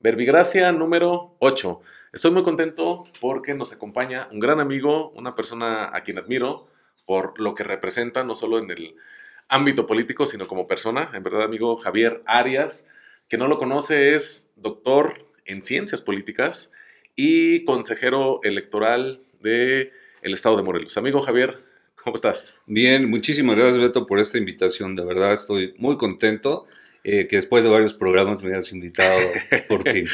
Verbigracia número 8. Estoy muy contento porque nos acompaña un gran amigo, una persona a quien admiro por lo que representa, no solo en el ámbito político, sino como persona. En verdad, amigo Javier Arias, que no lo conoce, es doctor en ciencias políticas y consejero electoral de el estado de Morelos. Amigo Javier, ¿cómo estás? Bien, muchísimas gracias Beto por esta invitación. De verdad estoy muy contento. Eh, que después de varios programas me hayas invitado por fin.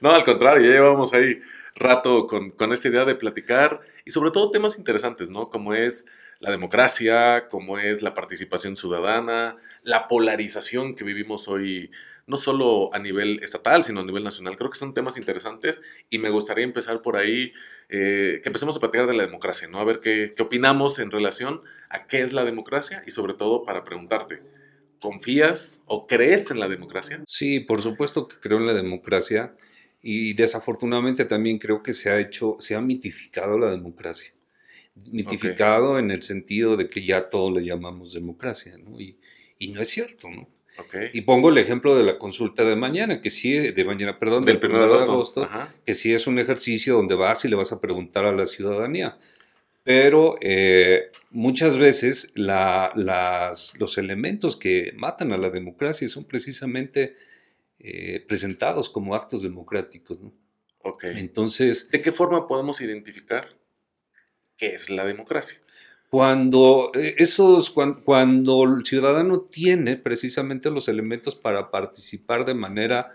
no, al contrario, ya llevamos ahí rato con, con, esta idea de platicar y sobre todo temas interesantes, ¿no? Como es la democracia, como es la participación ciudadana, la polarización que vivimos hoy, no solo a nivel estatal, sino a nivel nacional. Creo que son temas interesantes y me gustaría empezar por ahí, eh, que empecemos a platicar de la democracia, ¿no? A ver qué, qué opinamos en relación a qué es la democracia y sobre todo para preguntarte, ¿Confías o crees en la democracia? Sí, por supuesto que creo en la democracia y desafortunadamente también creo que se ha hecho, se ha mitificado la democracia. Mitificado en el sentido de que ya todo le llamamos democracia, ¿no? Y, y no es cierto, ¿no? Y pongo el ejemplo de la consulta de mañana, que sí, de mañana, perdón, del, 1 de agosto, que sí es un ejercicio donde vas y le vas a preguntar a la ciudadanía pero eh, muchas veces los elementos que matan a la democracia son precisamente eh, presentados como actos democráticos. ¿no? Entonces, ¿de qué forma podemos identificar qué es la democracia? Cuando, eh, esos, cuando, el ciudadano tiene precisamente los elementos para participar de manera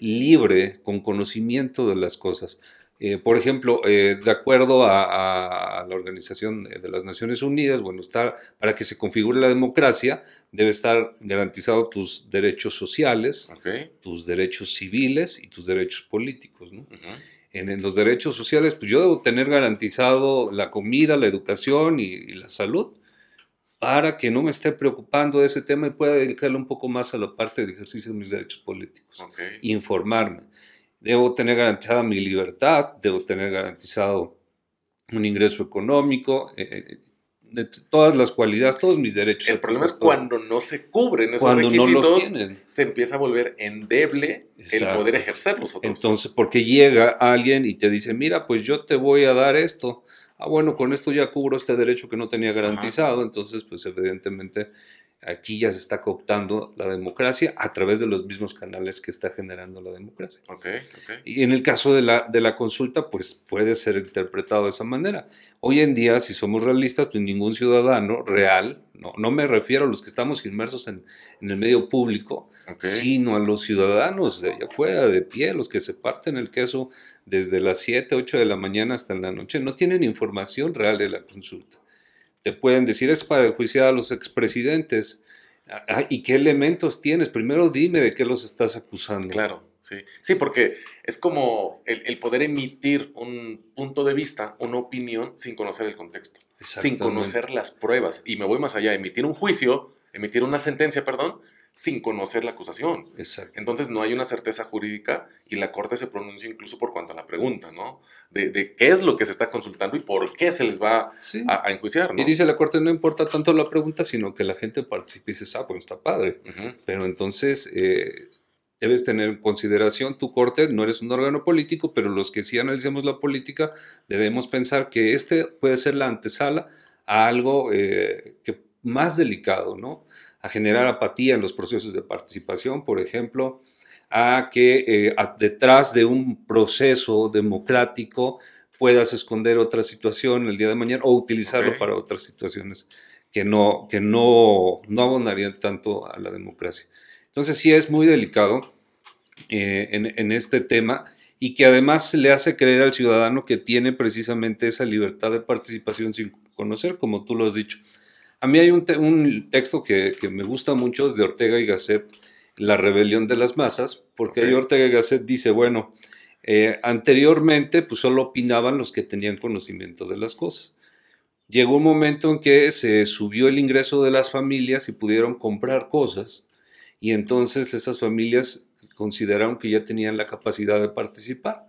libre, con conocimiento de las cosas. Eh, por ejemplo, eh, de acuerdo a, la Organización de las Naciones Unidas, bueno, está, para que se configure la democracia, debe estar garantizado tus derechos sociales, tus derechos civiles y tus derechos políticos. en, los derechos sociales, pues yo debo tener garantizado la comida, la educación y, la salud para que no me esté preocupando de ese tema y pueda dedicarle un poco más a la parte de ejercicio de mis derechos políticos. Informarme debo tener garantizada mi libertad, debo tener garantizado un ingreso económico, eh, de todas las cualidades, todos mis derechos. El problema es cuando no se cubren esos cuando requisitos, no se empieza a volver endeble el poder ejercerlos. Otros. Entonces, porque llega alguien y te dice, mira, pues yo te voy a dar esto. Ah, bueno, con esto ya cubro este derecho que no tenía garantizado, entonces, pues evidentemente aquí ya se está cooptando la democracia a través de los mismos canales que está generando la democracia. Okay, Y en el caso de la, de la consulta, pues puede ser interpretado de esa manera. Hoy en día, si somos realistas, pues ningún ciudadano real, no, no me refiero a los que estamos inmersos en, en el medio público, sino a los ciudadanos de allá afuera, de pie, los que se parten el queso desde las 7, 8 de la mañana hasta la noche, no tienen información real de la consulta te pueden decir es para enjuiciar a los expresidentes. Ah, ah, ¿Y qué elementos tienes? Primero dime de qué los estás acusando. Claro, sí. Sí, porque es como el, poder emitir un punto de vista, una opinión, sin conocer el contexto, sin conocer las pruebas. Y me voy más allá, emitir un juicio, emitir una sentencia, perdón, sin conocer la acusación. Exacto. Entonces no hay una certeza jurídica y la Corte se pronuncia incluso por cuanto a la pregunta, ¿no? De, qué es lo que se está consultando y por qué se les va a, enjuiciar, ¿no? Y dice la Corte, no importa tanto la pregunta, sino que la gente participe y dice, ah, bueno, está padre. Pero entonces... Eh, debes tener en consideración tu corte, no eres un órgano político, pero los que sí analicemos la política debemos pensar que este puede ser la antesala a algo eh, que más delicado, ¿no? A generar apatía en los procesos de participación, por ejemplo, a que eh, detrás de un proceso democrático puedas esconder otra situación el día de mañana o utilizarlo para otras situaciones que no, que no, no abonarían tanto a la democracia. Entonces sí es muy delicado eh, en, en, este tema y que además le hace creer al ciudadano que tiene precisamente esa libertad de participación sin conocer, como tú lo has dicho. A mí hay un, texto que, me gusta mucho de Ortega y Gasset, La rebelión de las masas, porque ahí Ortega y Gasset dice, bueno, eh, anteriormente pues solo opinaban los que tenían conocimiento de las cosas. Llegó un momento en que se subió el ingreso de las familias y pudieron comprar cosas y entonces esas familias consideraron que ya tenían la capacidad de participar.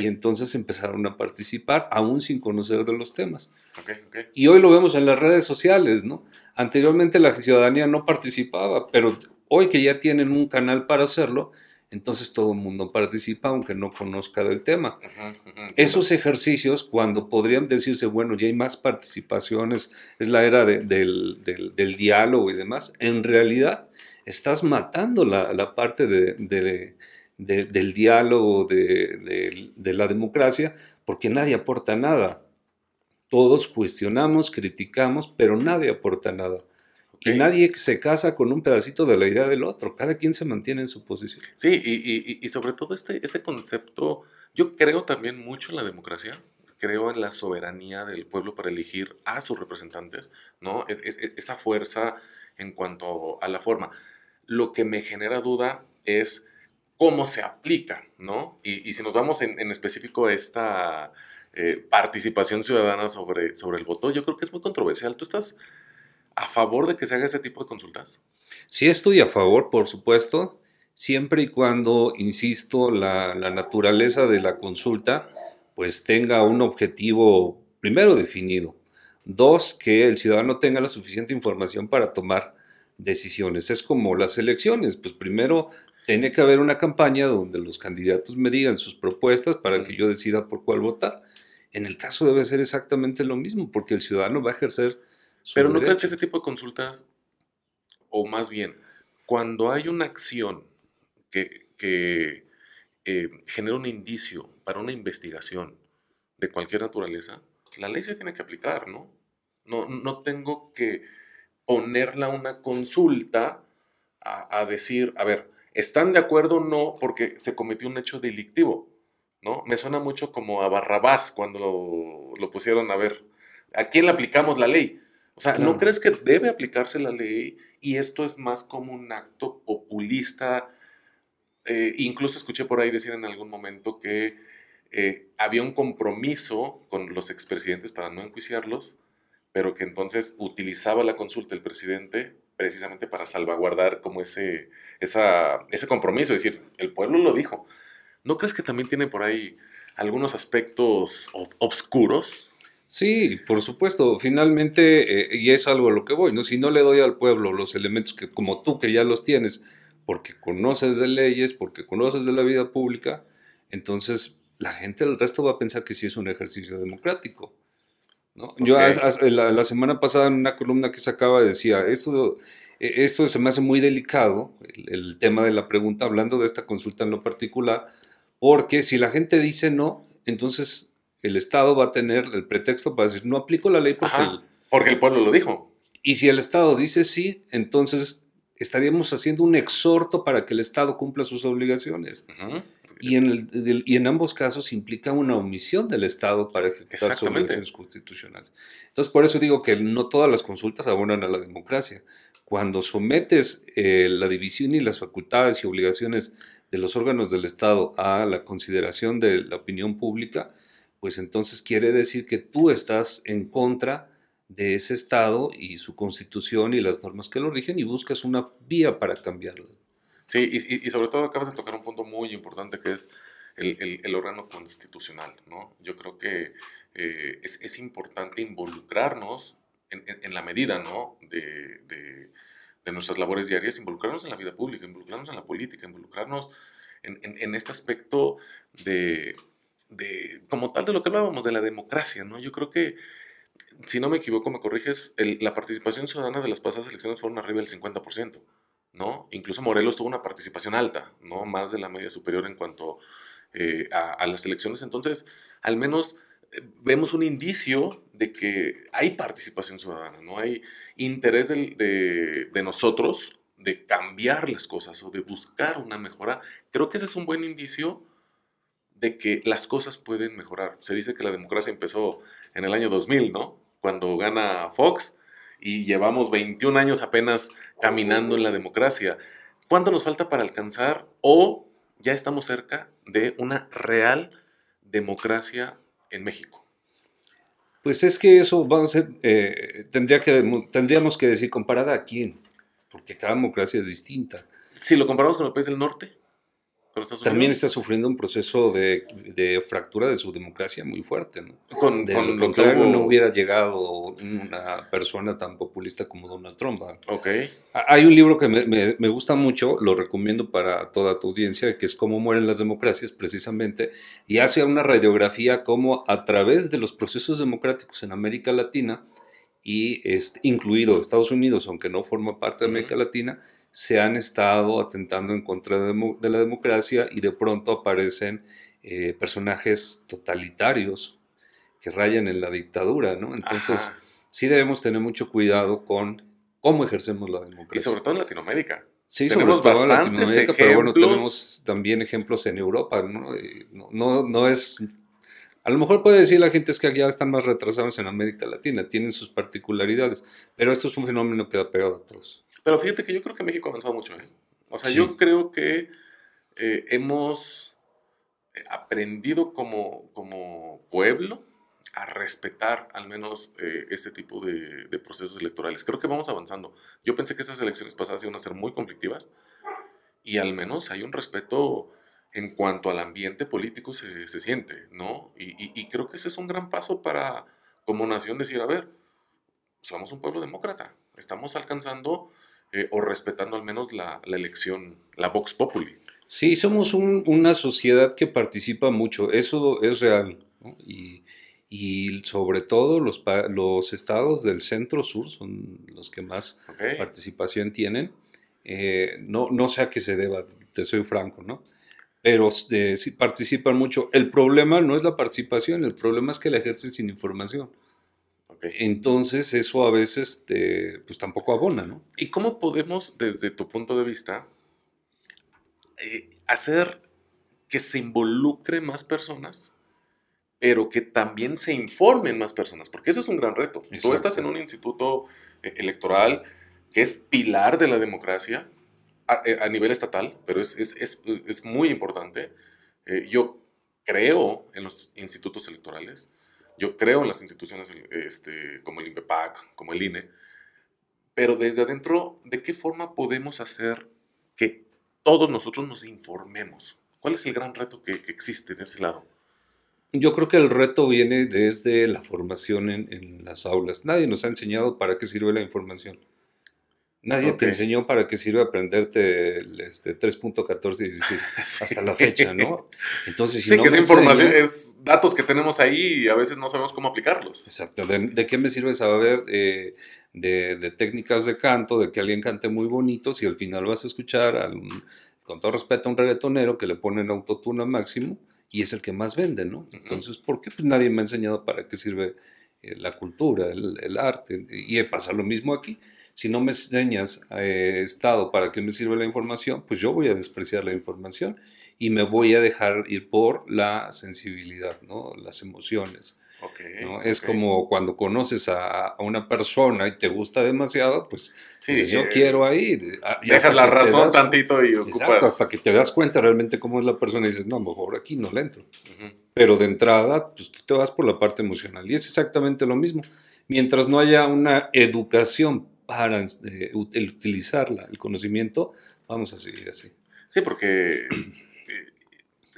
Y entonces empezaron a participar aún sin conocer de los temas. y hoy lo vemos en las redes sociales, ¿no? Anteriormente la ciudadanía no participaba, pero hoy que ya tienen un canal para hacerlo, entonces todo el mundo participa aunque no conozca del tema. Esos ejercicios, cuando podrían decirse, bueno, ya hay más participaciones, es la era del, diálogo y demás, en realidad estás matando la, parte del diálogo, de, la democracia, porque nadie aporta nada. Todos cuestionamos, criticamos, pero nadie aporta nada. Y nadie se casa con un pedacito de la idea del otro, cada quien se mantiene en su posición. Sí, y, sobre todo este, este concepto, yo creo también mucho en la democracia, creo en la soberanía del pueblo para elegir a sus representantes, ¿no? E, e, esa fuerza en cuanto a la forma. Lo que me genera duda es cómo se aplica, ¿no? Y, si nos vamos en, específico a esta eh, participación ciudadana sobre, sobre el voto, yo creo que es muy controversial. ¿Tú estás a favor de que se haga ese tipo de consultas? Sí estoy a favor, por supuesto, siempre y cuando, insisto, la, naturaleza de la consulta pues tenga un objetivo primero definido. Dos, que el ciudadano tenga la suficiente información para tomar decisiones. Es como las elecciones, pues primero tiene que haber una campaña donde los candidatos me digan sus propuestas para que yo decida por cuál votar. En el caso debe ser exactamente lo mismo, porque el ciudadano va a ejercer pero no crees que ese tipo de consultas, o más bien, cuando hay una acción que, eh, genera un indicio para una investigación de cualquier naturaleza, la ley se tiene que aplicar, ¿no? No, no tengo que ponerla una consulta a, a, decir, a ver, ¿están de acuerdo o no porque se cometió un hecho delictivo? ¿No? Me suena mucho como a Barrabás cuando lo, lo pusieron a ver. ¿A quién le aplicamos la ley? O sea, ¿no crees que debe aplicarse la ley y esto es más como un acto populista? Eh, incluso escuché por ahí decir en algún momento que eh, había un compromiso con los expresidentes para no enjuiciarlos, pero que entonces utilizaba la consulta el presidente precisamente para salvaguardar como ese, ese compromiso, es decir, el pueblo lo dijo. ¿No crees que también tiene por ahí algunos aspectos obscuros? Sí, por supuesto. Finalmente, eh, y es algo a lo que voy, ¿no? Si no le doy al pueblo los elementos que, como tú, que ya los tienes, porque conoces de leyes, porque conoces de la vida pública, entonces la gente, el resto va a pensar que sí es un ejercicio democrático. ¿No? Yo la, semana pasada en una columna que sacaba decía, esto, e, esto se me hace muy delicado, el tema de la pregunta, hablando de esta consulta en lo particular, porque si la gente dice no, entonces el Estado va a tener el pretexto para decir, no aplico la ley porque, el, porque el pueblo lo dijo. Y si el Estado dice sí, entonces estaríamos haciendo un exhorto para que el Estado cumpla sus obligaciones. Y, en el, y en ambos casos implica una omisión del Estado para ejecutar sus obligaciones constitucionales. Entonces, por eso digo que no todas las consultas abonan a la democracia. Cuando sometes eh, la división y las facultades y obligaciones de los órganos del Estado a la consideración de la opinión pública, pues entonces quiere decir que tú estás en contra de ese Estado y su constitución y las normas que lo rigen y buscas una vía para cambiarlas. Sí, y, sobre todo acabas de tocar un punto muy importante que es el, órgano constitucional, ¿no? Yo creo que eh, es, importante involucrarnos en, la medida, ¿no? De, nuestras labores diarias, involucrarnos en la vida pública, involucrarnos en la política, involucrarnos en este aspecto de, como tal de lo que hablábamos, de la democracia, ¿no? Yo creo que, si no me equivoco, me corriges, la participación ciudadana de las pasadas elecciones fueron arriba del 50%, ¿no? Incluso Morelos tuvo una participación alta. Más de la media superior en cuanto eh, a, las elecciones. Entonces, al menos eh, vemos un indicio de que hay participación ciudadana, ¿no? Hay interés de, de nosotros de cambiar las cosas o de buscar una mejora. Creo que ese es un buen indicio de que las cosas pueden mejorar. Se dice que la democracia empezó en el año 2000, ¿no? Cuando gana Fox y llevamos 21 años apenas caminando en la democracia. ¿Cuánto nos falta para alcanzar o ya estamos cerca de una real democracia en México? Pues es que eso vamos a eh, tendría que, tendríamos que decir comparada a quién, porque cada democracia es distinta. Si lo comparamos con el país del norte. También está sufriendo un proceso de, fractura de su democracia muy fuerte. ¿no? Con, de lo contrario, no hubiera llegado una persona tan populista como Donald Trump. Okay. Hay un libro que me, me, gusta mucho, lo recomiendo para toda tu audiencia, que es Cómo mueren las democracias, precisamente, y hace una radiografía cómo a través de los procesos democráticos en América Latina, y este, incluido Estados Unidos, aunque no forma parte de América Latina, se han estado atentando en contra de, la democracia y de pronto aparecen eh, personajes totalitarios que rayan en la dictadura, ¿no? Entonces, sí debemos tener mucho cuidado con cómo ejercemos la democracia. Y sobre todo en Latinoamérica. Sí, tenemos sobre todo en Latinoamérica, pero bueno, tenemos también ejemplos en Europa, ¿no? No, no, es... A lo mejor puede decir la gente es que ya están más retrasados en América Latina, tienen sus particularidades, pero esto es un fenómeno que ha pegado a todos. Pero fíjate que yo creo que México ha avanzado mucho. ¿eh? O sea, yo creo que eh, hemos eh, aprendido como, como pueblo a respetar al menos eh, este tipo de, de, procesos electorales. Creo que vamos avanzando. Yo pensé que estas elecciones pasadas iban a ser muy conflictivas y al menos hay un respeto en cuanto al ambiente político se, se siente, ¿no? Y, y, y, creo que ese es un gran paso para, como nación, decir, a ver, somos un pueblo demócrata, estamos alcanzando eh, o respetando al menos la, la, elección, la Vox Populi. Sí, somos un, una sociedad que participa mucho, eso es real. Y, y, sobre todo los, los estados del centro-sur son los que más participación tienen. Eh, no, no sé a qué se deba, te soy franco, ¿no? Pero eh, sí participan mucho. El problema no es la participación, el problema es que la ejercen sin información. Entonces eso a veces pues tampoco abona, ¿no? ¿Y cómo podemos, desde tu punto de vista, eh, hacer que se involucre más personas, pero que también se informen más personas? Porque ese es un gran reto. Tú estás en un instituto eh, electoral que es pilar de la democracia a, eh, nivel estatal, pero es, es, es, es muy importante. yo creo en los institutos electorales yo creo en las instituciones este, como el INPEPAC, como el INE, pero desde adentro, ¿de qué forma podemos hacer que todos nosotros nos informemos? ¿Cuál es el gran reto que, existe de ese lado? Yo creo que el reto viene desde la formación en, en, las aulas. Nadie nos ha enseñado para qué sirve la información. Nadie te enseñó para qué sirve aprenderte el este, 3.14 y 16 hasta la fecha, ¿no? Entonces, si sí, que esa información es datos que tenemos ahí y a veces no sabemos cómo aplicarlos. Exacto. ¿De, qué me sirve saber eh, de, de, técnicas de canto, de que alguien cante muy bonito, si al final vas a escuchar, a con todo respeto, a un reggaetonero que le ponen autotune máximo y es el que más vende, ¿no? Entonces, ¿por qué pues, nadie me ha enseñado para qué sirve eh, la cultura, el, el arte? Y pasa lo mismo aquí si no me enseñas eh, Estado para qué me sirve la información, pues yo voy a despreciar la información y me voy a dejar ir por la sensibilidad, ¿no? las emociones. ¿no? Es como cuando conoces a, una persona y te gusta demasiado, pues, pues yo quiero ahí. Dejas la razón tantito y ocupas. Exacto, hasta que te das cuenta realmente cómo es la persona y dices, no, mejor aquí no le entro. Pero de entrada, pues tú te vas por la parte emocional. Y es exactamente lo mismo. Mientras no haya una educación para eh, utilizarla, el conocimiento, vamos a seguir así. Sí, porque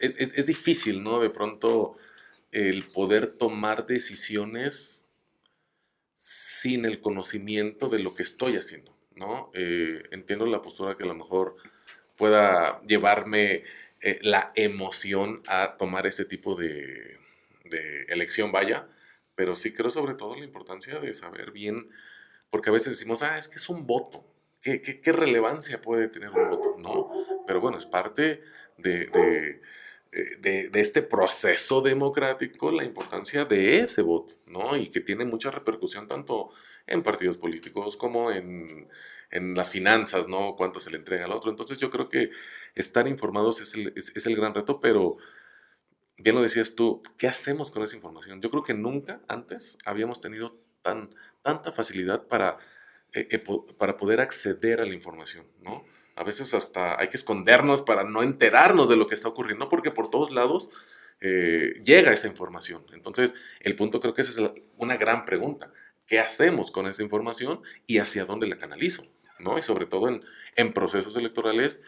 eh, es, difícil, ¿no? De pronto el poder tomar decisiones sin el conocimiento de lo que estoy haciendo, ¿no? Eh, entiendo la postura que a lo mejor pueda llevarme la emoción a tomar este tipo de, de elección, vaya, pero sí creo sobre todo la importancia de saber bien porque a veces decimos, ah, es que es un voto. ¿Qué, qué, relevancia puede tener un voto? No, pero bueno, es parte de, de, eh, de, de, este proceso democrático la importancia de ese voto, ¿no? Y que tiene mucha repercusión tanto en partidos políticos como en, en las finanzas, ¿no? Cuánto se le entrega al otro. Entonces yo creo que estar informados es el, es, es el gran reto, pero bien lo decías tú, ¿qué hacemos con esa información? Yo creo que nunca antes habíamos tenido tan, tanta facilidad para, eh, eh, para poder acceder a la información, ¿no? A veces hasta hay que escondernos para no enterarnos de lo que está ocurriendo, porque por todos lados eh, llega esa información. Entonces, el punto creo que esa es una gran pregunta. ¿Qué hacemos con esa información y hacia dónde la canalizo? ¿no? Y sobre todo en, procesos electorales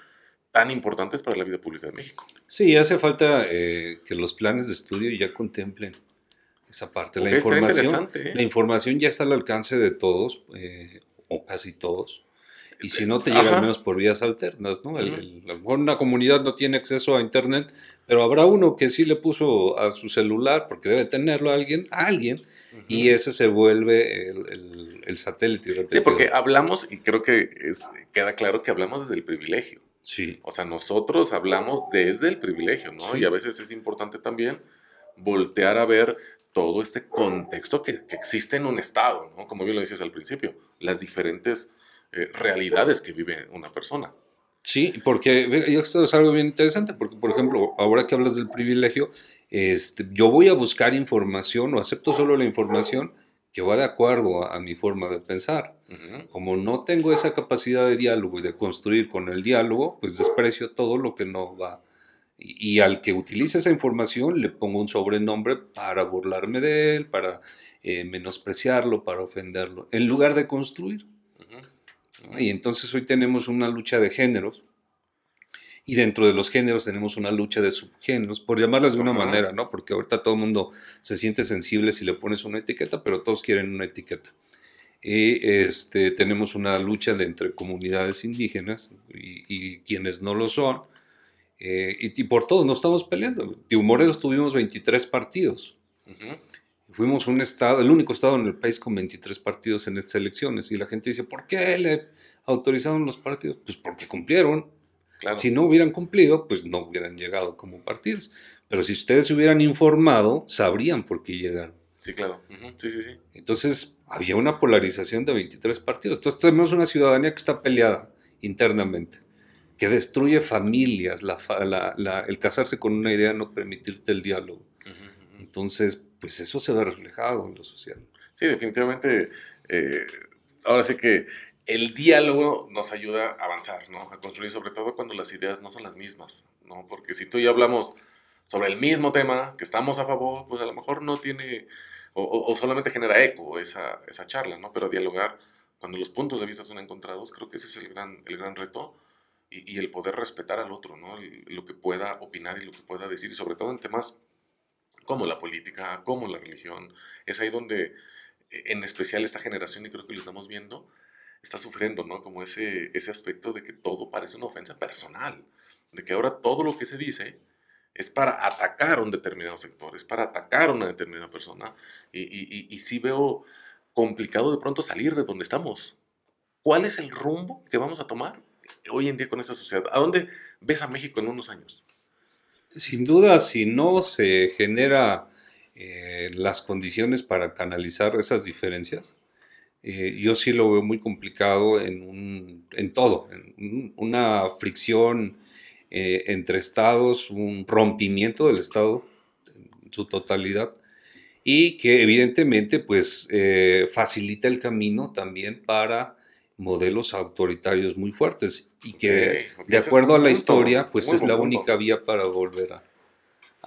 tan importantes para la vida pública de México. Sí, hace falta que los planes de estudio ya contemplen esa parte. La, información, ¿eh? la información ya está al alcance de todos, eh, o casi todos. Y si no, te llega al menos por vías alternas, ¿no? a lo mejor una comunidad no tiene acceso a Internet, pero habrá uno que sí le puso a su celular, porque debe tenerlo a alguien, a alguien, y ese se vuelve el, satélite. Sí, porque hablamos, y creo que queda claro que hablamos desde el privilegio. Sí. O sea, nosotros hablamos desde el privilegio, ¿no? Y a veces es importante también voltear a ver todo este contexto que, existe en un Estado, ¿no? Como bien lo decías al principio, las diferentes eh, realidades que vive una persona. Sí, porque esto es algo bien interesante, porque por ejemplo, ahora que hablas del privilegio, este, yo voy a buscar información o acepto solo la información que va de acuerdo a, mi forma de pensar. Como no tengo esa capacidad de diálogo y de construir con el diálogo, pues desprecio todo lo que no va y, al que utilice esa información le pongo un sobrenombre para burlarme de él, para eh, menospreciarlo, para ofenderlo, en lugar de construir. Y entonces hoy tenemos una lucha de géneros, y dentro de los géneros tenemos una lucha de subgéneros, por llamarlas de una manera, ¿no? Porque ahorita todo el mundo se siente sensible si le pones una etiqueta, pero todos quieren una etiqueta. Y este, tenemos una lucha de entre comunidades indígenas y, y quienes no lo son, eh, y, por todo, no estamos peleando. Tío Morelos tuvimos 23 partidos. Fuimos un estado, el único estado en el país con 23 partidos en estas elecciones. Y la gente dice, ¿por qué le autorizaron los partidos? Pues porque cumplieron. Si no hubieran cumplido, pues no hubieran llegado como partidos. Pero si ustedes se hubieran informado, sabrían por qué llegaron. Sí, claro. Sí, sí, sí. Entonces, había una polarización de 23 partidos. Entonces, tenemos una ciudadanía que está peleada internamente que destruye familias, el casarse con una idea, no permitirte el diálogo. Entonces, pues eso se ve reflejado en lo social. Sí, definitivamente. Eh, ahora sí que el diálogo nos ayuda a avanzar, ¿no? A construir, sobre todo cuando las ideas no son las mismas, ¿no? Porque si tú y yo hablamos sobre el mismo tema, que estamos a favor, pues a lo mejor no tiene, o, solamente genera eco esa, esa charla, ¿no? Pero dialogar, cuando los puntos de vista son encontrados, creo que ese es el gran, el gran reto y, el poder respetar al otro, ¿no? lo que pueda opinar y lo que pueda decir, y sobre todo en temas como la política, como la religión. Es ahí donde, e, en especial esta generación, y creo que lo estamos viendo, está sufriendo, ¿no? Como ese, ese aspecto de que todo parece una ofensa personal, de que ahora todo lo que se dice es para atacar a un determinado sector, es para atacar a una determinada persona, y, y, y sí veo complicado de pronto salir de donde estamos. ¿Cuál es el rumbo que vamos a tomar? Hoy en día con esta sociedad? ¿A dónde ves a México en unos años? Sin duda, si no se genera eh, las condiciones para canalizar esas diferencias, eh, yo sí lo veo muy complicado en, en todo, en una fricción eh, entre estados, un rompimiento del estado en su totalidad y que evidentemente pues facilita el camino también para modelos autoritarios muy fuertes y que de acuerdo a la historia pues es la única vía para volver a,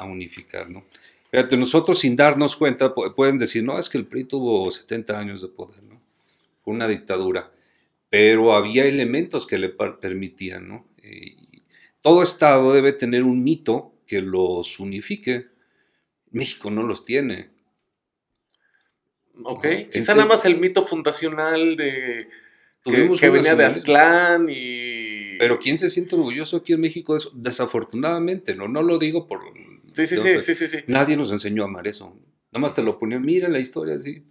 unificar, ¿no? Fíjate, nosotros sin darnos cuenta pueden decir, no, es que el PRI tuvo 70 años de poder, ¿no? Fue una dictadura, pero había elementos que le permitían, ¿no? todo Estado debe tener un mito que los unifique. México no los tiene. Ok, quizá nada más el mito fundacional de que, venía de Aztlán y... Pero ¿quién se siente orgulloso aquí en México de eso? Desafortunadamente, no, no lo digo por... Sí, sí, sí, sí, sí, Nadie nos enseñó a amar eso. Nada más te lo ponían, mira la historia así.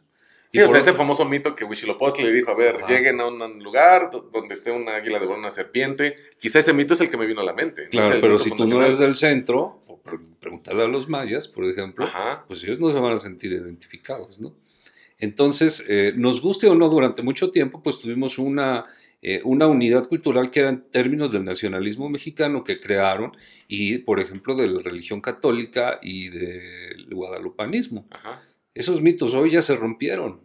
Sí, o sea, ese famoso mito que Huitzilopochtli le dijo, a ver, lleguen a un lugar donde esté una águila de una serpiente. Quizá ese mito es el que me vino a la mente. Claro, pero si tú no eres del centro, preguntarle a los mayas, por ejemplo, pues ellos no se van a sentir identificados, ¿no? Entonces, eh, nos guste o no, durante mucho tiempo, pues tuvimos una, eh, una unidad cultural que era en términos del nacionalismo mexicano que crearon y, por ejemplo, de la religión católica y del guadalupanismo. Esos mitos hoy ya se rompieron.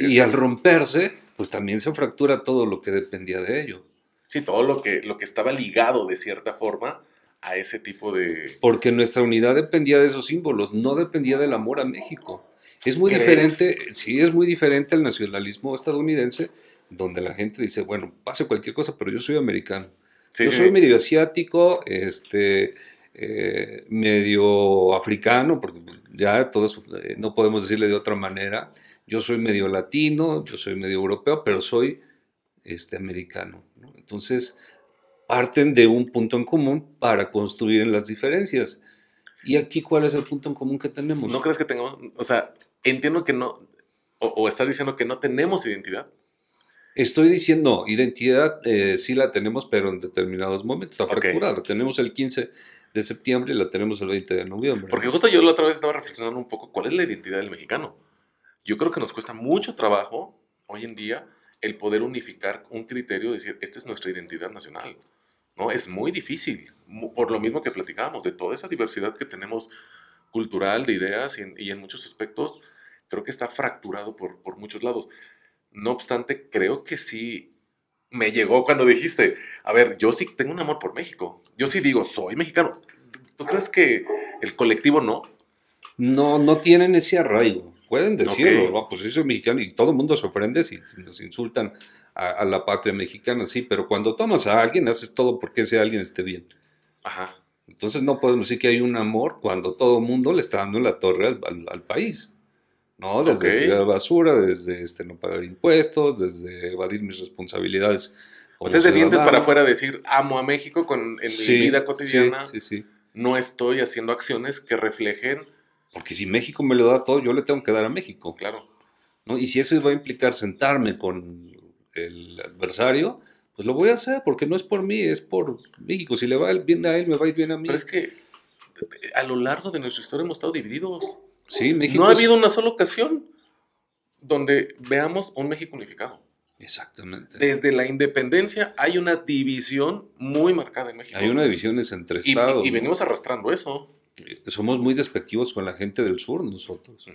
Y, al romperse, pues también se fractura todo lo que dependía de ello. Sí, todo lo que, lo que estaba ligado de cierta forma a ese tipo de... Porque nuestra unidad dependía de esos símbolos, no dependía del amor a México. Es muy diferente, sí, es muy diferente al nacionalismo estadounidense, donde la gente dice, bueno, pase cualquier cosa, pero yo soy americano. Yo soy medio asiático, este, eh, medio africano, porque ya todos eh, no podemos decirle de otra manera. Yo soy medio latino, yo soy medio europeo, pero soy este, americano. Entonces, parten de un punto en común para construir en las diferencias. ¿Y aquí cuál es el punto en común que tenemos? ¿No crees que tengamos, o sea, entiendo que no, o, estás diciendo que no tenemos identidad? Estoy diciendo, identidad eh, sí la tenemos, pero en determinados momentos. Está fracturada. tenemos el 15 de septiembre y la tenemos el 20 de noviembre. Porque justo yo la otra vez estaba reflexionando un poco cuál es la identidad del mexicano. Yo creo que nos cuesta mucho trabajo hoy en día el poder unificar un criterio, decir, esta es nuestra identidad nacional. ¿No? Es muy difícil, por lo mismo que platicábamos, de toda esa diversidad que tenemos cultural, de ideas y en, muchos aspectos, creo que está fracturado por, por muchos lados. No obstante, creo que sí me llegó cuando dijiste, a ver, yo sí tengo un amor por México. Yo sí digo, soy mexicano. ¿Tú crees que el colectivo no? No, no tienen ese arraigo. Pueden decirlo, pues yo soy mexicano y todo el mundo se ofende si, nos insultan a, la patria mexicana, sí, pero cuando tomas a alguien, haces todo porque ese alguien esté bien. Ajá. Entonces no podemos decir que hay un amor cuando todo el mundo le está dando la torre al, país. ¿no? Desde tirar basura, desde este, no pagar impuestos, desde evadir mis responsabilidades. O sea, es de dientes para afuera decir amo a México con, en mi vida cotidiana. Sí, sí, no estoy haciendo acciones que reflejen porque si México me lo da todo, yo le tengo que dar a México. Claro. ¿no? Y si eso va a implicar sentarme con el adversario, pues lo voy a hacer, porque no es por mí, es por México. Si le va bien a él, me va a ir bien a mí. Pero es que a lo largo de nuestra historia hemos estado divididos. Sí, México. No ha habido una sola ocasión donde veamos un México unificado. Exactamente. Desde la independencia hay una división muy marcada en México. Hay una división entre estados. Y, venimos arrastrando eso somos muy despectivos con la gente del sur nosotros.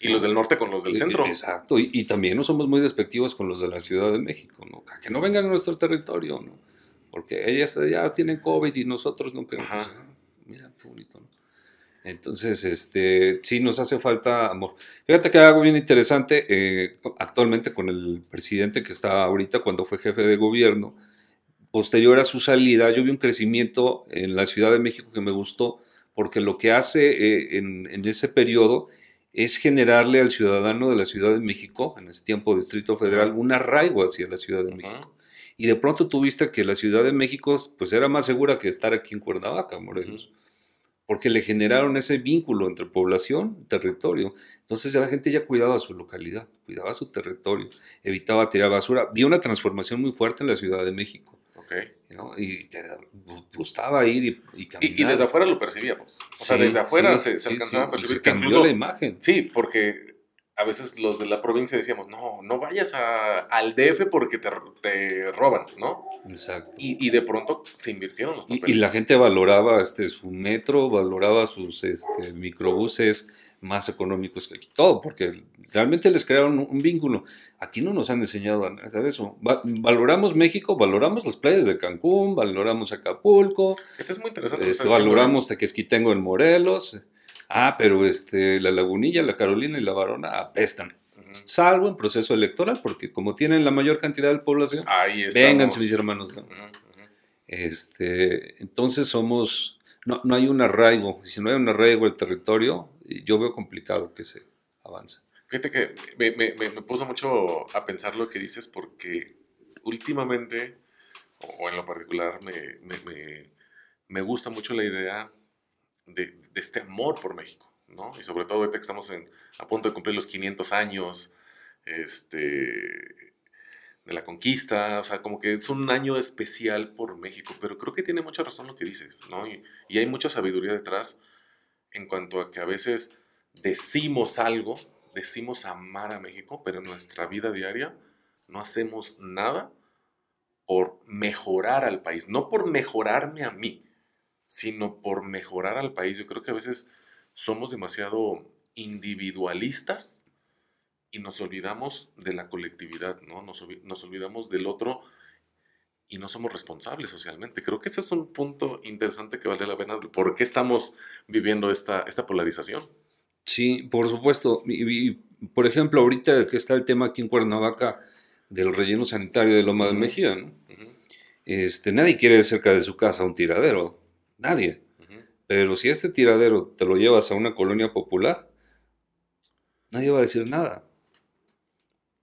Y los del norte con los del centro. Exacto, y, también no somos muy despectivos con los de la Ciudad de México, ¿no? Que no vengan a nuestro territorio, ¿no? Porque ellas ya tienen COVID y nosotros no queremos. Mira, qué bonito, ¿no? Entonces, este, sí nos hace falta amor. Fíjate que hay algo bien interesante eh, actualmente con el presidente que está ahorita cuando fue jefe de gobierno. Posterior a su salida, yo vi un crecimiento en la Ciudad de México que me gustó porque lo que hace eh, en, ese periodo es generarle al ciudadano de la Ciudad de México, en ese tiempo Distrito Federal, un arraigo hacia la Ciudad de México. Y de pronto tuviste que la Ciudad de México pues era más segura que estar aquí en Cuernavaca, Morelos, porque le generaron ese vínculo entre población y territorio. Entonces ya la gente ya cuidaba su localidad, cuidaba su territorio, evitaba tirar basura. Vi una transformación muy fuerte en la Ciudad de México. Y te gustaba ir y, caminar. Y, desde afuera lo percibíamos. O sea, desde afuera se, alcanzaba a percibir. que incluso, la imagen. Sí, porque a veces los de la provincia decíamos, no, no vayas a, al DF porque te, te roban, ¿no? Exacto. Y, de pronto se invirtieron los papeles. Y, la gente valoraba este, su metro, valoraba sus este, microbuses más económicos que aquí, todo, porque realmente les crearon un, vínculo. Aquí no nos han enseñado nada de eso. valoramos México, valoramos las playas de Cancún, valoramos Acapulco. Esto es muy interesante. Este, valoramos Tequesquitengo en Morelos. Ah, pero este, la Lagunilla, la Carolina y la Varona apestan. Salvo en proceso electoral, porque como tienen la mayor cantidad de población, vengan mis hermanos. Este, entonces somos, no, no hay un arraigo. Si no hay un arraigo el territorio, yo veo complicado que se avance. Fíjate que me, me, puso mucho a pensar lo que dices porque últimamente, o, en lo particular, me, me, gusta mucho la idea de, de, este amor por México, ¿no? Y sobre todo ahorita que estamos en, a punto de cumplir los 500 años este, de la conquista, o sea, como que es un año especial por México, pero creo que tiene mucha razón lo que dices, ¿no? Y, y hay mucha sabiduría detrás en cuanto a que a veces decimos algo, decimos amar a México, pero en nuestra vida diaria no hacemos nada por mejorar al país, no por mejorarme a mí, sino por mejorar al país. Yo creo que a veces somos demasiado individualistas y nos olvidamos de la colectividad, ¿no? Nos, nos olvidamos del otro y no somos responsables socialmente. Creo que ese es un punto interesante que vale la pena por qué estamos viviendo esta, esta polarización. Sí, por supuesto. Y, por ejemplo, ahorita que está el tema aquí en Cuernavaca del relleno sanitario de Loma de Mejía, ¿no? Este, nadie quiere cerca de su casa un tiradero, nadie. Pero si este tiradero te lo llevas a una colonia popular, nadie va a decir nada.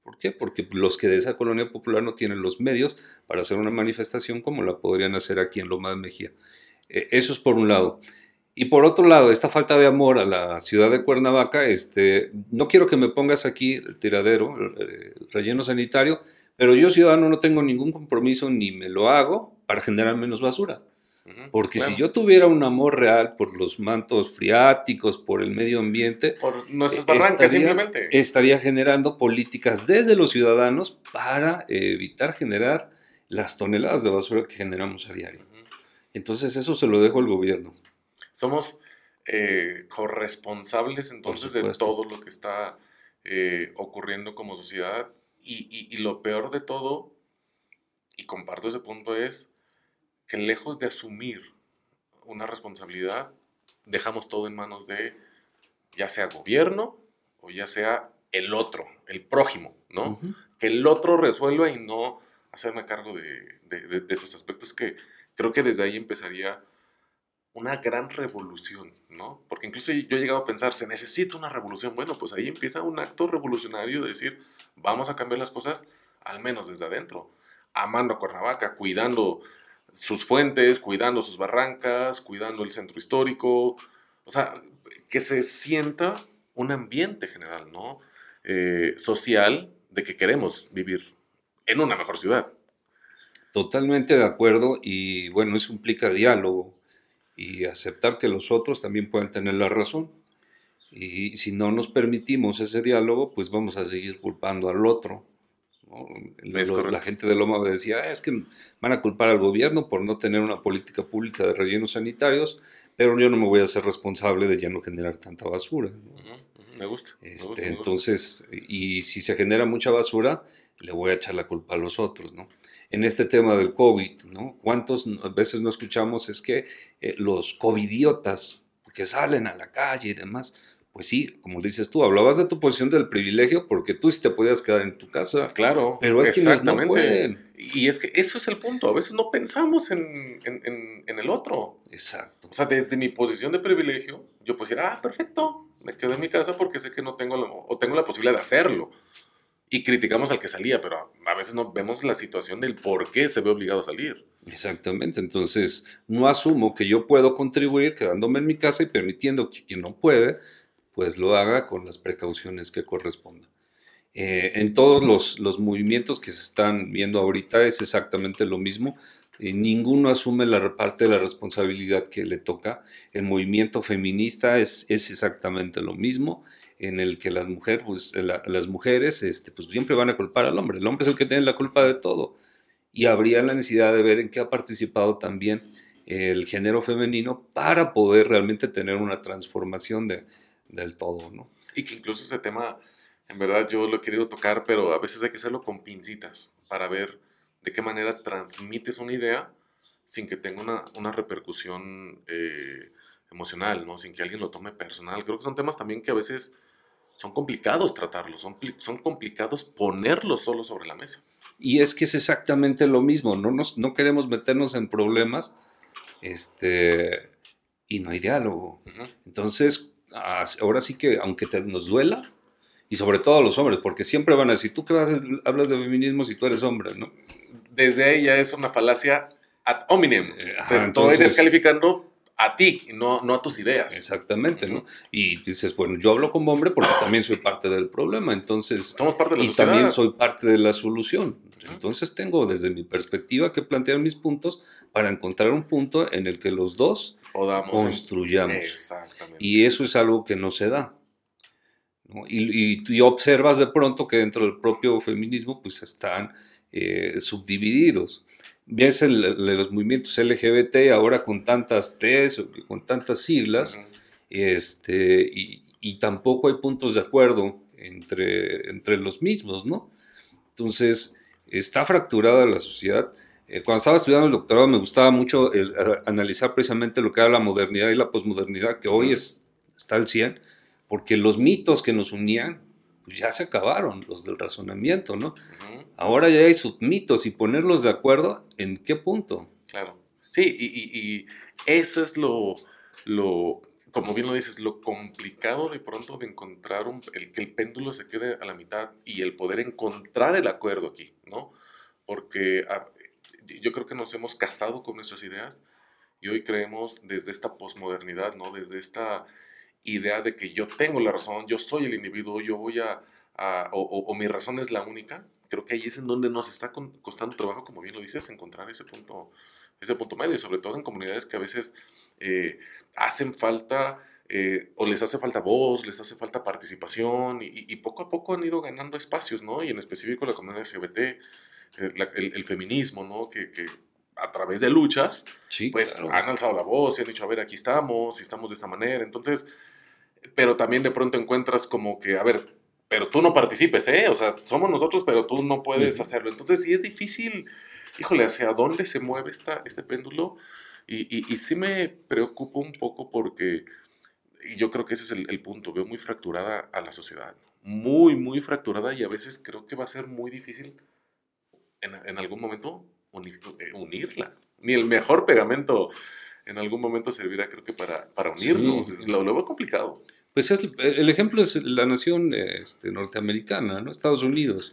¿Por qué? Porque los que de esa colonia popular no tienen los medios para hacer una manifestación como la podrían hacer aquí en Loma de Mejía. E, eso es por un lado. Y por otro lado, esta falta de amor a la ciudad de Cuernavaca, este, no quiero que me pongas aquí el tiradero, el relleno sanitario, pero yo ciudadano no tengo ningún compromiso ni me lo hago para generar menos basura. Porque si yo tuviera un amor real por los mantos friáticos, por el medio ambiente, por nuestras barrancas simplemente, estaría generando políticas desde los ciudadanos para evitar generar las toneladas de basura que generamos a diario. Entonces eso se lo dejo al gobierno. Somos eh, corresponsables entonces de todo lo que está eh, ocurriendo como sociedad. Y, y lo peor de todo, y comparto ese punto, es que lejos de asumir una responsabilidad, dejamos todo en manos de ya sea gobierno o ya sea el otro, el prójimo, ¿no? Que el otro resuelva y no hacerme cargo de, esos aspectos que creo que desde ahí empezaría una gran revolución, ¿no? Porque incluso yo he llegado a pensar, se necesita una revolución. Bueno, pues ahí empieza un acto revolucionario de decir, vamos a cambiar las cosas, al menos desde adentro, amando a Cuernavaca, cuidando sus fuentes, cuidando sus barrancas, cuidando el centro histórico, o sea, que se sienta un ambiente general, ¿no? Eh, social de que queremos vivir en una mejor ciudad. Totalmente de acuerdo y bueno, eso implica diálogo y aceptar que los otros también pueden tener la razón. Y si no nos permitimos ese diálogo, pues vamos a seguir culpando al otro la gente de Loma decía, ah, es que van a culpar al gobierno por no tener una política pública de rellenos sanitarios, pero yo no me voy a ser responsable de ya no generar tanta basura. Me, gusta, este, entonces, y si se genera mucha basura, le voy a echar la culpa a los otros, ¿no? En este tema del COVID, ¿no? ¿Cuántas veces no escuchamos es que eh, los covidiotas que salen a la calle y demás, pues sí, como dices tú, hablabas de tu posición del privilegio porque tú sí te podías quedar en tu casa. Claro, pero hay exactamente. no pueden. Y es que eso es el punto. A veces no pensamos en, el otro. Exacto. O sea, desde mi posición de privilegio, yo puedo decir, ah, perfecto, me quedo en mi casa porque sé que no tengo la, o tengo la posibilidad de hacerlo. Y criticamos al que salía, pero a veces no vemos la situación del por qué se ve obligado a salir. Exactamente, entonces no asumo que yo puedo contribuir quedándome en mi casa y permitiendo que quien no puede pues lo haga con las precauciones que correspondan. Eh, en todos los, movimientos que se están viendo ahorita es exactamente lo mismo. Eh, ninguno asume la parte de la responsabilidad que le toca. El movimiento feminista es, es exactamente lo mismo, en el que las mujeres, pues, las mujeres este, pues, siempre van a culpar al hombre. El hombre es el que tiene la culpa de todo. Y habría la necesidad de ver en qué ha participado también el género femenino para poder realmente tener una transformación de, del todo, ¿no? Y que incluso ese tema, en verdad yo lo he querido tocar, pero a veces hay que hacerlo con pincitas para ver de qué manera transmites una idea sin que tenga una, una repercusión eh, emocional, ¿no? Sin que alguien lo tome personal. Creo que son temas también que a veces son complicados tratarlos, son, son complicados ponerlos solo sobre la mesa. Y es que es exactamente lo mismo, no, nos, no queremos meternos en problemas este, y no hay diálogo. Entonces, ahora sí que, aunque te, nos duela, y sobre todo a los hombres, porque siempre van a decir, tú qué vas hablas de feminismo si tú eres hombre, ¿no? Desde ahí ya es una falacia ad hominem. Eh, te estoy descalificando a ti, no, no a tus ideas. Exactamente, ¿no? Y dices, bueno, yo hablo como hombre porque también soy parte del problema, entonces... Somos parte de la y también soy parte de la solución. Entonces tengo desde mi perspectiva que plantear mis puntos para encontrar un punto en el que los dos Podamos construyamos. Exactamente. Y eso es algo que no se da. Y, observas de pronto que dentro del propio feminismo pues están eh, subdivididos. Ves los movimientos LGBT ahora con tantas T's, con tantas siglas, este, y, tampoco hay puntos de acuerdo entre, entre los mismos, ¿no? Entonces, está fracturada la sociedad. Eh, cuando estaba estudiando el doctorado me gustaba mucho analizar precisamente lo que era la modernidad y la posmodernidad, que hoy es, está al 100, porque los mitos que nos unían pues ya se acabaron los del razonamiento, ¿no? Ahora ya hay submitos y ponerlos de acuerdo, ¿en qué punto? Claro. Sí, y, eso es lo, lo, como bien lo dices, lo complicado de pronto de encontrar un, el que el péndulo se quede a la mitad y el poder encontrar el acuerdo aquí, ¿no? Porque ah, yo creo que nos hemos casado con nuestras ideas y hoy creemos desde esta posmodernidad, ¿no? Desde esta idea de que yo tengo la razón, yo soy el individuo, yo voy a, o, mi razón es la única, creo que ahí es en donde nos está costando trabajo, como bien lo dices, encontrar ese punto, ese punto medio, sobre todo en comunidades que a veces eh, hacen falta, eh, o les hace falta voz, les hace falta participación, y, poco a poco han ido ganando espacios, ¿no? Y en específico la comunidad LGBT, eh, el, feminismo, ¿no? Que, a través de luchas, pues han alzado la voz y han dicho, a ver, aquí estamos, y estamos de esta manera. Entonces, pero también de pronto encuentras como que, a ver, pero tú no participes, ¿eh? O sea, somos nosotros, pero tú no puedes hacerlo. Entonces sí es difícil, híjole, hacia dónde se mueve esta, este péndulo. Y, y, sí me preocupa un poco porque y yo creo que ese es el, punto, veo muy fracturada a la sociedad, muy, muy fracturada y a veces creo que va a ser muy difícil en, en algún momento eh, unirla. Ni el mejor pegamento en algún momento servirá, creo que para, para unirnos. Lo, veo complicado. Pues es, el ejemplo es la nación este, norteamericana, ¿no? Estados Unidos.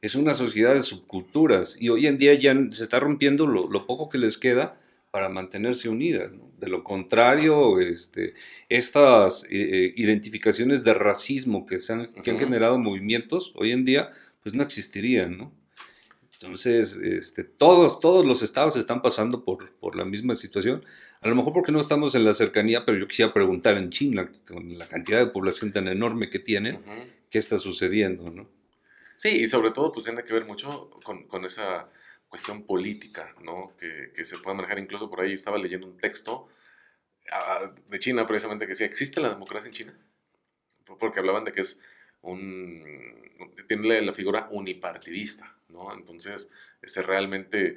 Es una sociedad de subculturas y hoy en día ya se está rompiendo lo, lo poco que les queda para mantenerse unidas. De lo contrario, este, estas eh, eh, identificaciones de racismo que, se han, que han generado movimientos hoy en día, pues no existirían, ¿no? Entonces, este, todos, todos los estados están pasando por, por, la misma situación. A lo mejor porque no estamos en la cercanía, pero yo quisiera preguntar en China, con la cantidad de población tan enorme que tienen, ¿qué está sucediendo? ¿no? Sí, y sobre todo pues tiene que ver mucho con, con esa cuestión política, ¿no? Que, que, se puede manejar. Incluso por ahí estaba leyendo un texto ah, de China precisamente que decía, ¿existe la democracia en China? Porque hablaban de que es un... tiene la figura unipartidista, ¿no? Entonces, ese realmente,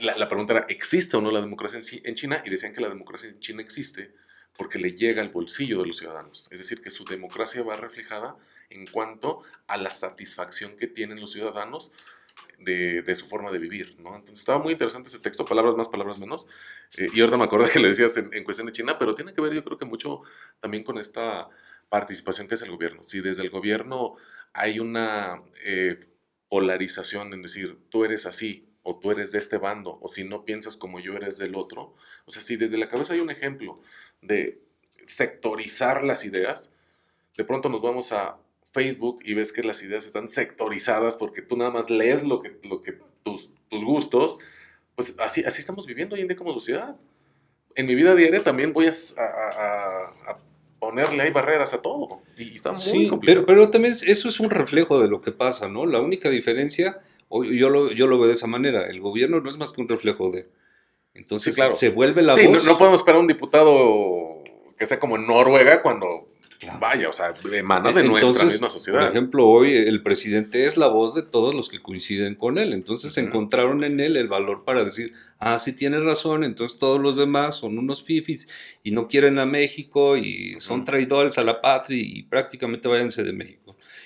la, pregunta era, ¿existe o no la democracia en, China? Y decían que la democracia en China existe porque le llega al bolsillo de los ciudadanos. Es decir, que su democracia va reflejada en cuanto a la satisfacción que tienen los ciudadanos de, de, su forma de vivir, ¿no? Entonces estaba muy interesante ese texto, palabras más, palabras menos. Eh, y ahorita me acordé que le decías en, en, cuestión de China, pero tiene que ver yo creo que mucho también con esta participación que es el gobierno. Si desde el gobierno hay una eh, polarización en decir, tú eres así, o tú eres de este bando, o si no piensas como yo eres del otro. O sea, si desde la cabeza hay un ejemplo de sectorizar las ideas, de pronto nos vamos a Facebook y ves que las ideas están sectorizadas porque tú nada más lees lo que, lo que tus, tus gustos, pues así, así estamos viviendo hoy en día como sociedad. En mi vida diaria también voy a, a ponerle ahí barreras a todo. Y está muy Pero, pero también eso es un reflejo de lo que pasa, ¿no? La única diferencia, yo lo, yo lo veo de esa manera, el gobierno no es más que un reflejo de... Entonces claro. se vuelve la sí, voz. No, no podemos esperar un diputado que sea como en Noruega cuando Vaya, o sea, emana de nuestra misma sociedad. Por ejemplo, hoy el presidente es la voz de todos los que coinciden con él. Entonces encontraron en él el valor para decir, ah, sí tiene razón, entonces todos los demás son unos fifis y no quieren a México y son traidores a la patria y prácticamente váyanse de México.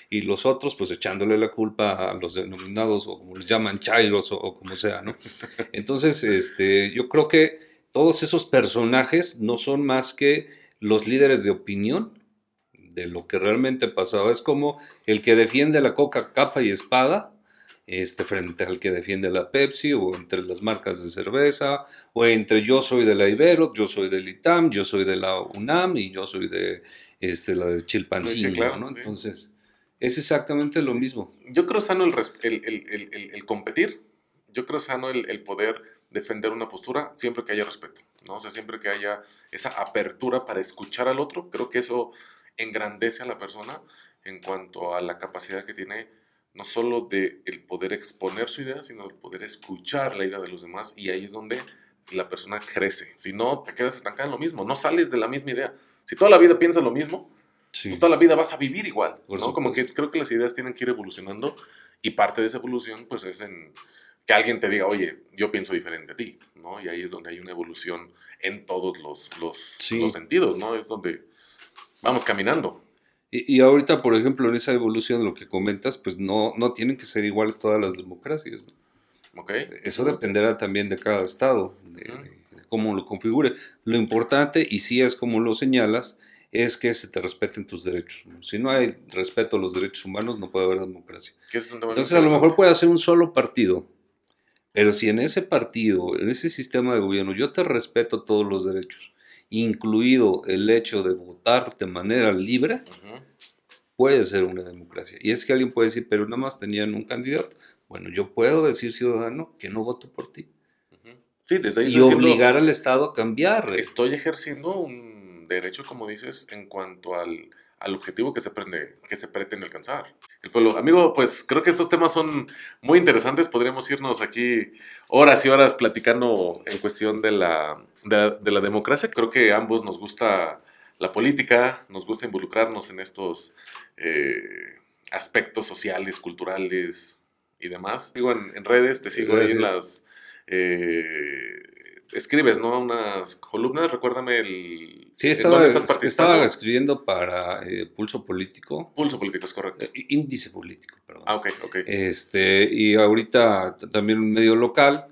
Y los otros, pues echándole la culpa a los denominados, o como les llaman, chairos, o, o como sea, ¿no? Entonces, este, yo creo que todos esos personajes no son más que los líderes de opinión de lo que realmente pasaba. Es como el que defiende la coca capa y espada este, frente al que defiende la Pepsi o entre las marcas de cerveza o entre yo soy de la Ibero, yo soy del ITAM, yo soy de la UNAM y yo soy de este, la de Chilpancingo, ¿no? Entonces, es exactamente lo mismo. Yo creo sano el, el, el competir, yo creo sano el, poder defender una postura siempre que haya respeto, ¿no? O sea, siempre que haya esa apertura para escuchar al otro, creo que eso engrandece a la persona en cuanto a la capacidad que tiene no solo de el poder exponer su idea, sino el poder escuchar la idea de los demás y ahí es donde la persona crece. Si no, te quedas estancada en lo mismo, no sales de la misma idea. Si toda la vida piensas lo mismo, pues toda la vida vas a vivir igual, ¿no? Como que creo que las ideas tienen que ir evolucionando y parte de esa evolución pues es en que alguien te diga, oye, yo pienso diferente a ti, ¿no? Y ahí es donde hay una evolución en todos los, los, los sentidos, ¿no? Es donde vamos caminando. Y, ahorita, por ejemplo, en esa evolución, lo que comentas, pues no, no tienen que ser iguales todas las democracias. Eso dependerá también de cada estado, de, cómo lo configure. Lo importante, y sí es como lo señalas, es que se te respeten tus derechos. Si no hay respeto a los derechos humanos, no puede haber democracia. Entonces, a lo mejor puede hacer un solo partido, pero si en ese partido, en ese sistema de gobierno, yo te respeto todos los derechos, incluido el hecho de votar de manera libre, puede ser una democracia. Y es que alguien puede decir, pero nada más tenían un candidato. Bueno, yo puedo decir, ciudadano, que no voto por ti. Sí, desde ahí y obligar al Estado a cambiar. Estoy ejerciendo un derecho, como dices, en cuanto al, al objetivo que se, prende, que se pretende alcanzar. El pueblo. Amigo, pues creo que estos temas son muy interesantes. Podríamos irnos aquí horas y horas platicando en cuestión de la, de, la democracia. Creo que a ambos nos gusta la política, nos gusta involucrarnos en estos eh, aspectos sociales, culturales y demás. Sigo en, redes, te sigo ahí en las... Eh, escribes, ¿no? Unas columnas, recuérdame el... Sí, estaba, estaba escribiendo para eh, Pulso Político. Pulso Político, es correcto. Eh, índice Político, perdón. Ah, ok, ok. Este, y ahorita también un medio local,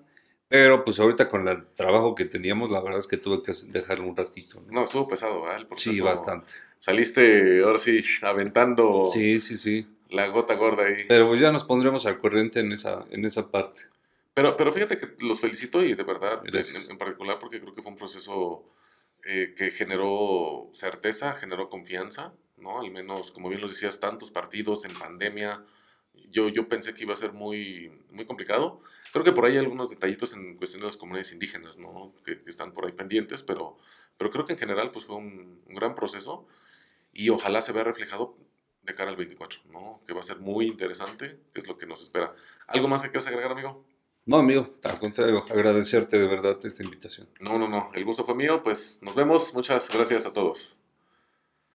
pero pues ahorita con el trabajo que teníamos, la verdad es que tuve que dejarlo un ratito. No, estuvo pesado, ¿verdad? sí, bastante. Saliste, ahora sí, aventando... Sí, sí, sí. La gota gorda ahí. Pero pues ya nos pondremos al corriente en esa, en esa parte. Pero, pero fíjate que los felicito y de verdad, en, particular, porque creo que fue un proceso eh, que generó certeza, generó confianza, ¿no? Al menos, como bien lo decías, tantos partidos en pandemia. Yo, yo pensé que iba a ser muy, muy complicado. Creo que por ahí hay algunos detallitos en cuestión de las comunidades indígenas, ¿no? Que, están por ahí pendientes, pero, pero creo que en general pues fue un, un gran proceso y ojalá se vea reflejado de cara al 24, ¿no? Que va a ser muy interesante, que es lo que nos espera. ¿Algo más que quieras agregar, amigo? No, amigo, al contrario, agradecerte de verdad esta invitación. No, no, no, el gusto fue mío, pues nos vemos, muchas gracias a todos.